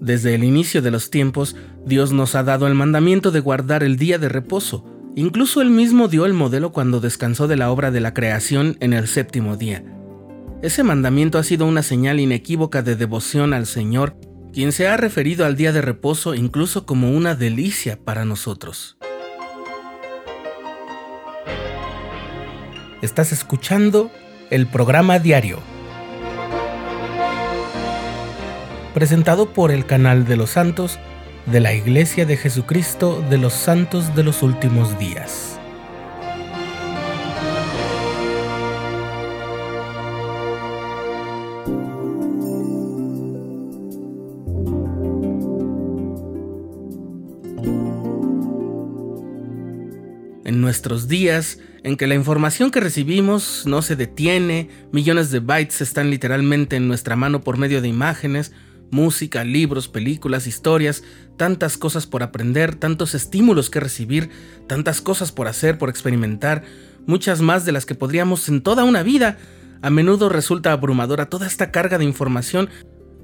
Desde el inicio de los tiempos, Dios nos ha dado el mandamiento de guardar el día de reposo. Incluso él mismo dio el modelo cuando descansó de la obra de la creación en el séptimo día. Ese mandamiento ha sido una señal inequívoca de devoción al Señor, quien se ha referido al día de reposo incluso como una delicia para nosotros. Estás escuchando el programa diario presentado por el canal de los santos de la Iglesia de Jesucristo de los Santos de los Últimos Días. En nuestros días, en que la información que recibimos no se detiene, millones de bytes están literalmente en nuestra mano por medio de imágenes, música, libros, películas, historias, tantas cosas por aprender, tantos estímulos que recibir, tantas cosas por hacer, por experimentar, muchas más de las que podríamos en toda una vida. A menudo resulta abrumadora toda esta carga de información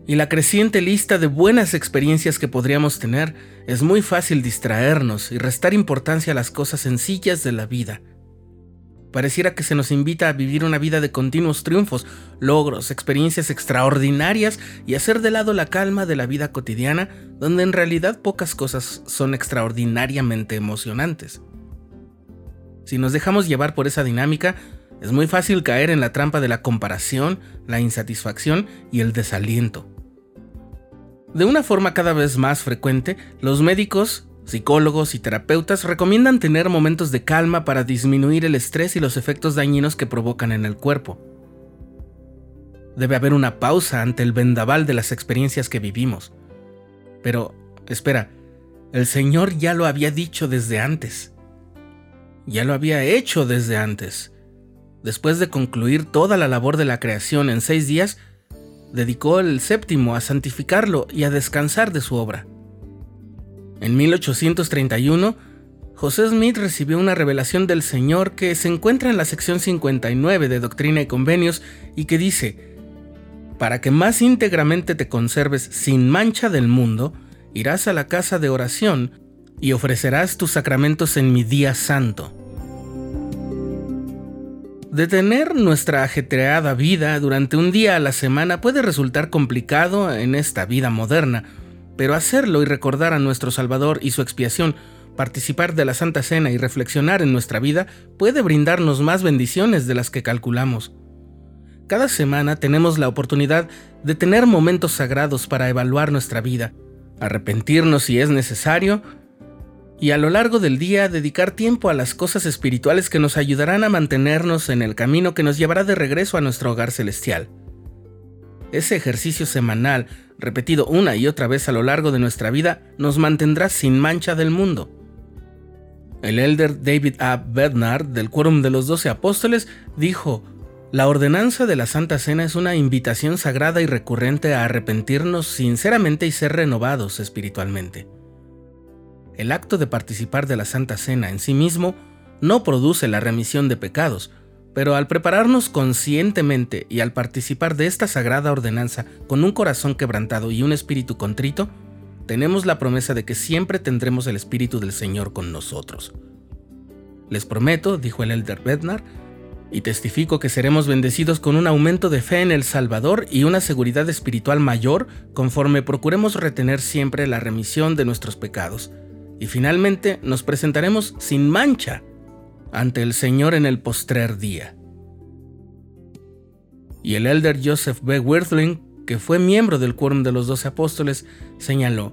y la creciente lista de buenas experiencias que podríamos tener. Es muy fácil distraernos y restar importancia a las cosas sencillas de la vida. Pareciera que se nos invita a vivir una vida de continuos triunfos, logros, experiencias extraordinarias y hacer de lado la calma de la vida cotidiana, donde en realidad pocas cosas son extraordinariamente emocionantes. Si nos dejamos llevar por esa dinámica, es muy fácil caer en la trampa de la comparación, la insatisfacción y el desaliento. De una forma cada vez más frecuente, los médicos Psicólogos y terapeutas recomiendan tener momentos de calma para disminuir el estrés y los efectos dañinos que provocan en el cuerpo. Debe haber una pausa ante el vendaval de las experiencias que vivimos. Pero, espera, el Señor ya lo había dicho desde antes. Ya lo había hecho desde antes. Después de concluir toda la labor de la creación en seis días, dedicó el séptimo a santificarlo y a descansar de su obra. En 1831, José Smith recibió una revelación del Señor que se encuentra en la sección 59 de Doctrina y Convenios y que dice, para que más íntegramente te conserves sin mancha del mundo, irás a la casa de oración y ofrecerás tus sacramentos en mi día santo. Detener nuestra ajetreada vida durante un día a la semana puede resultar complicado en esta vida moderna, pero hacerlo y recordar a nuestro Salvador y su expiación, participar de la Santa Cena y reflexionar en nuestra vida puede brindarnos más bendiciones de las que calculamos. Cada semana tenemos la oportunidad de tener momentos sagrados para evaluar nuestra vida, arrepentirnos si es necesario, y a lo largo del día dedicar tiempo a las cosas espirituales que nos ayudarán a mantenernos en el camino que nos llevará de regreso a nuestro hogar celestial. Ese ejercicio semanal repetido una y otra vez a lo largo de nuestra vida, nos mantendrá sin mancha del mundo. El elder David A. Bernard, del Quórum de los Doce Apóstoles, dijo, La ordenanza de la Santa Cena es una invitación sagrada y recurrente a arrepentirnos sinceramente y ser renovados espiritualmente. El acto de participar de la Santa Cena en sí mismo no produce la remisión de pecados, pero al prepararnos conscientemente y al participar de esta sagrada ordenanza con un corazón quebrantado y un espíritu contrito, tenemos la promesa de que siempre tendremos el Espíritu del Señor con nosotros. Les prometo, dijo el elder Bednar, y testifico que seremos bendecidos con un aumento de fe en el Salvador y una seguridad espiritual mayor conforme procuremos retener siempre la remisión de nuestros pecados. Y finalmente nos presentaremos sin mancha ante el Señor en el postrer día. Y el elder Joseph B. Wirthling, que fue miembro del Quórum de los Doce Apóstoles, señaló,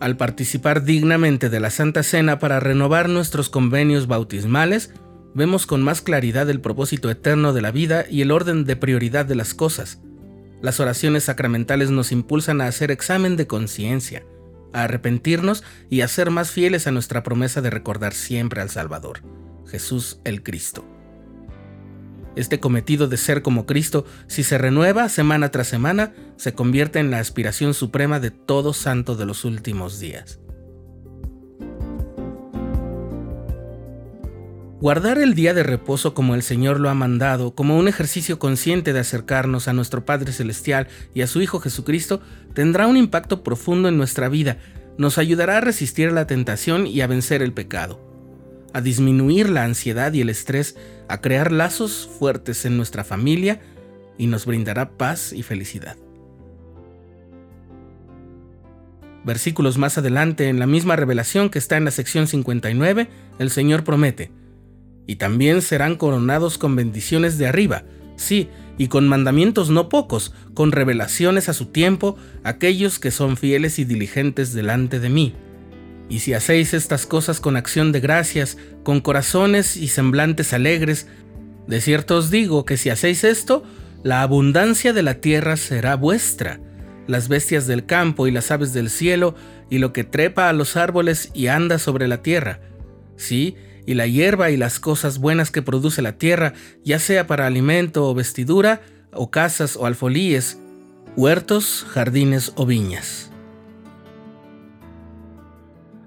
al participar dignamente de la Santa Cena para renovar nuestros convenios bautismales, vemos con más claridad el propósito eterno de la vida y el orden de prioridad de las cosas. Las oraciones sacramentales nos impulsan a hacer examen de conciencia, a arrepentirnos y a ser más fieles a nuestra promesa de recordar siempre al Salvador. Jesús el Cristo. Este cometido de ser como Cristo, si se renueva semana tras semana, se convierte en la aspiración suprema de todo santo de los últimos días. Guardar el día de reposo como el Señor lo ha mandado, como un ejercicio consciente de acercarnos a nuestro Padre Celestial y a su Hijo Jesucristo, tendrá un impacto profundo en nuestra vida, nos ayudará a resistir la tentación y a vencer el pecado, a disminuir la ansiedad y el estrés, a crear lazos fuertes en nuestra familia y nos brindará paz y felicidad. Versículos más adelante, en la misma revelación que está en la sección 59, el Señor promete, y también serán coronados con bendiciones de arriba, sí, y con mandamientos no pocos, con revelaciones a su tiempo, aquellos que son fieles y diligentes delante de mí. Y si hacéis estas cosas con acción de gracias, con corazones y semblantes alegres, de cierto os digo que si hacéis esto, la abundancia de la tierra será vuestra, las bestias del campo y las aves del cielo, y lo que trepa a los árboles y anda sobre la tierra. Sí, y la hierba y las cosas buenas que produce la tierra, ya sea para alimento o vestidura, o casas o alfolíes, huertos, jardines o viñas.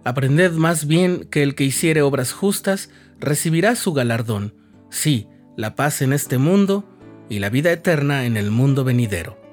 Aprended más bien que el que hiciere obras justas recibirá su galardón, sí, la paz en este mundo y la vida eterna en el mundo venidero.